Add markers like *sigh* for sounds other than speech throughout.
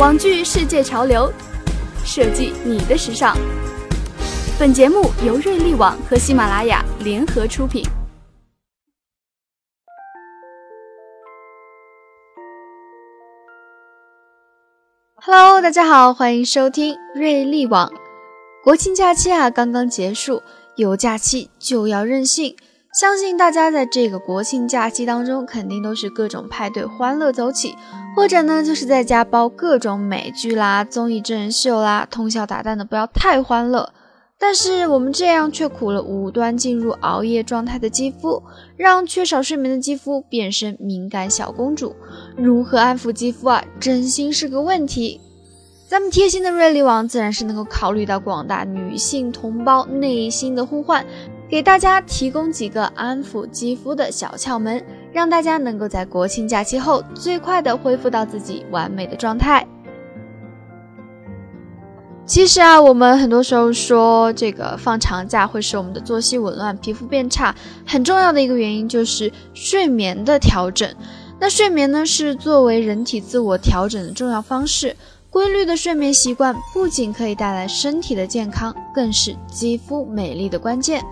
网剧世界潮流，设计你的时尚。本节目由瑞丽网和喜马拉雅联合出品。Hello，大家好，欢迎收听瑞丽网。国庆假期啊，刚刚结束，有假期就要任性。相信大家在这个国庆假期当中，肯定都是各种派对欢乐走起，或者呢，就是在家煲各种美剧啦、综艺真人秀啦，通宵达旦的，不要太欢乐。但是我们这样却苦了无端进入熬夜状态的肌肤，让缺少睡眠的肌肤变身敏感小公主。如何安抚肌肤啊？真心是个问题。咱们贴心的瑞丽网自然是能够考虑到广大女性同胞内心的呼唤。给大家提供几个安抚肌肤的小窍门，让大家能够在国庆假期后最快的恢复到自己完美的状态。其实啊，我们很多时候说这个放长假会使我们的作息紊乱、皮肤变差，很重要的一个原因就是睡眠的调整。那睡眠呢，是作为人体自我调整的重要方式。规律的睡眠习惯不仅可以带来身体的健康，更是肌肤美丽的关键。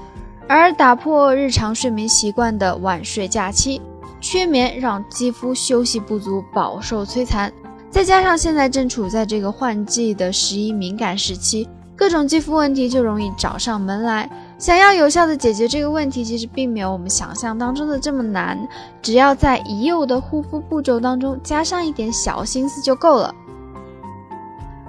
而打破日常睡眠习惯的晚睡假期，缺眠让肌肤休息不足，饱受摧残。再加上现在正处在这个换季的十一敏感时期，各种肌肤问题就容易找上门来。想要有效的解决这个问题，其实并没有我们想象当中的这么难，只要在已有的护肤步骤当中加上一点小心思就够了。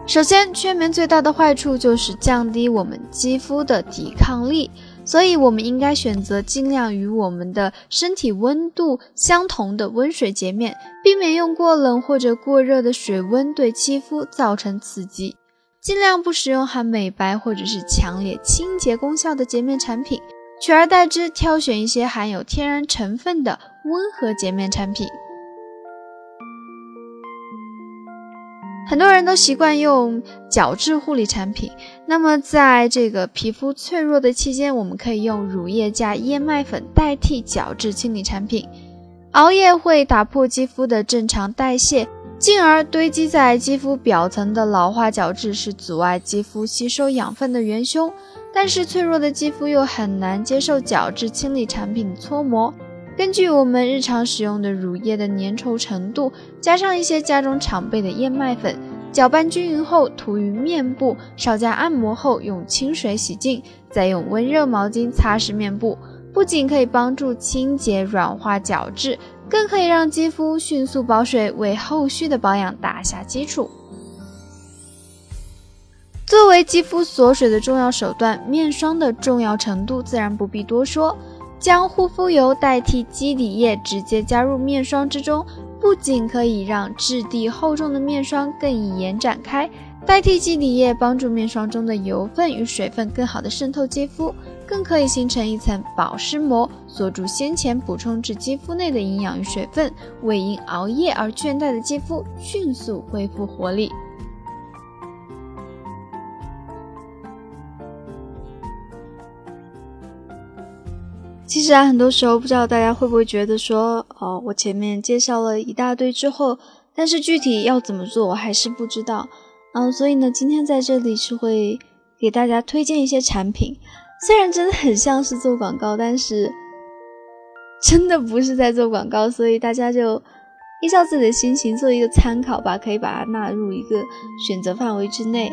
首先，缺眠最大的坏处就是降低我们肌肤的抵抗力。所以，我们应该选择尽量与我们的身体温度相同的温水洁面，避免用过冷或者过热的水温对肌肤造成刺激。尽量不使用含美白或者是强烈清洁功效的洁面产品，取而代之挑选一些含有天然成分的温和洁面产品。很多人都习惯用角质护理产品，那么在这个皮肤脆弱的期间，我们可以用乳液加燕麦粉代替角质清理产品。熬夜会打破肌肤的正常代谢，进而堆积在肌肤表层的老化角质是阻碍肌肤吸收养分的元凶。但是脆弱的肌肤又很难接受角质清理产品的搓磨。根据我们日常使用的乳液的粘稠程度，加上一些家中常备的燕麦粉，搅拌均匀后涂于面部，稍加按摩后用清水洗净，再用温热毛巾擦拭面部，不仅可以帮助清洁软化角质，更可以让肌肤迅速保水，为后续的保养打下基础。作为肌肤锁水的重要手段，面霜的重要程度自然不必多说。将护肤油代替基底液，直接加入面霜之中，不仅可以让质地厚重的面霜更易延展开，代替基底液帮助面霜中的油分与水分更好的渗透肌肤，更可以形成一层保湿膜，锁住先前补充至肌肤内的营养与水分，为因熬夜而倦怠的肌肤迅速恢复活力。其实啊，很多时候不知道大家会不会觉得说，哦，我前面介绍了一大堆之后，但是具体要怎么做，我还是不知道。嗯，所以呢，今天在这里是会给大家推荐一些产品，虽然真的很像是做广告，但是 *laughs* 真的不是在做广告，所以大家就依照自己的心情做一个参考吧，可以把它纳入一个选择范围之内。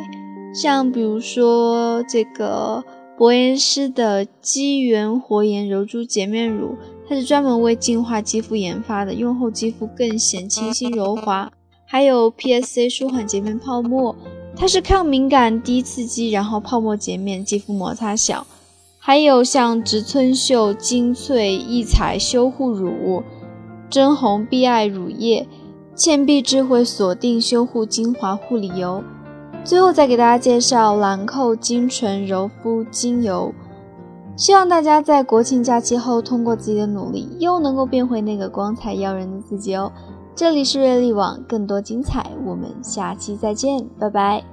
像比如说这个。博颜诗的肌源活颜柔珠洁面乳，它是专门为净化肌肤研发的，用后肌肤更显清新柔滑。还有 PSC 舒缓洁面泡沫，它是抗敏感、低刺激，然后泡沫洁面，肌肤摩擦小。还有像植村秀精粹异彩修护乳、真红碧爱乳液、倩碧智慧锁定修护精华护理油。最后再给大家介绍兰蔻精纯柔肤精油，希望大家在国庆假期后，通过自己的努力，又能够变回那个光彩耀人的自己哦。这里是瑞丽网，更多精彩，我们下期再见，拜拜。